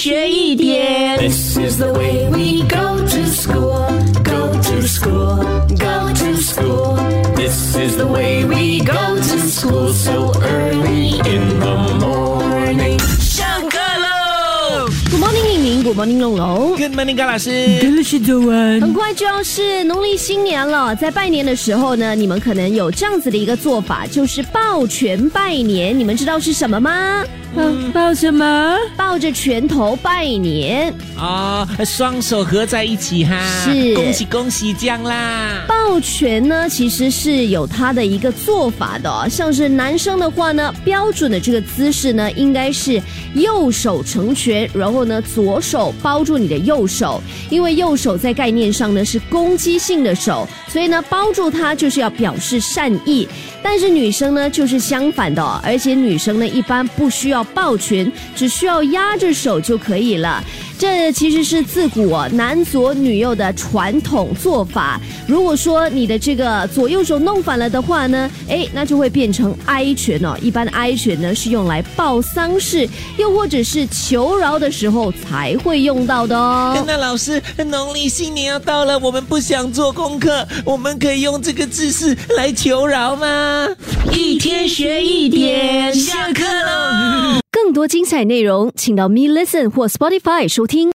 学一点。This is the way we go to school, go to school, go to school. This is the way we go to school so early in the morning. 上课喽！Good morning，玲玲，Good morning，龙龙。Good morning，高老师。真是早安。很快就要是农历新年了，在拜年的时候呢，你们可能有这样子的一个做法，就是抱拳拜年。你们知道是什么吗？嗯，抱什么？抱着拳头拜年。哦，双手合在一起哈，是恭喜恭喜这样啦。抱拳呢，其实是有它的一个做法的、哦，像是男生的话呢，标准的这个姿势呢，应该是右手成拳，然后呢，左手包住你的右手，因为右手在概念上呢是攻击性的手，所以呢，包住它就是要表示善意。但是女生呢就是相反的、哦，而且女生呢一般不需要抱拳，只需要压着手就可以了。这其实是自古、哦、男左女右的传统做法。如果说你的这个左右手弄反了的话呢，哎，那就会变成哀拳哦。一般哀拳呢是用来报丧事，又或者是求饶的时候才会用到的哦。那老师，农历新年要到了，我们不想做功课，我们可以用这个姿势来求饶吗？一天学一点，下课喽！更多精彩内容，请到 Me Listen 或 Spotify 收听。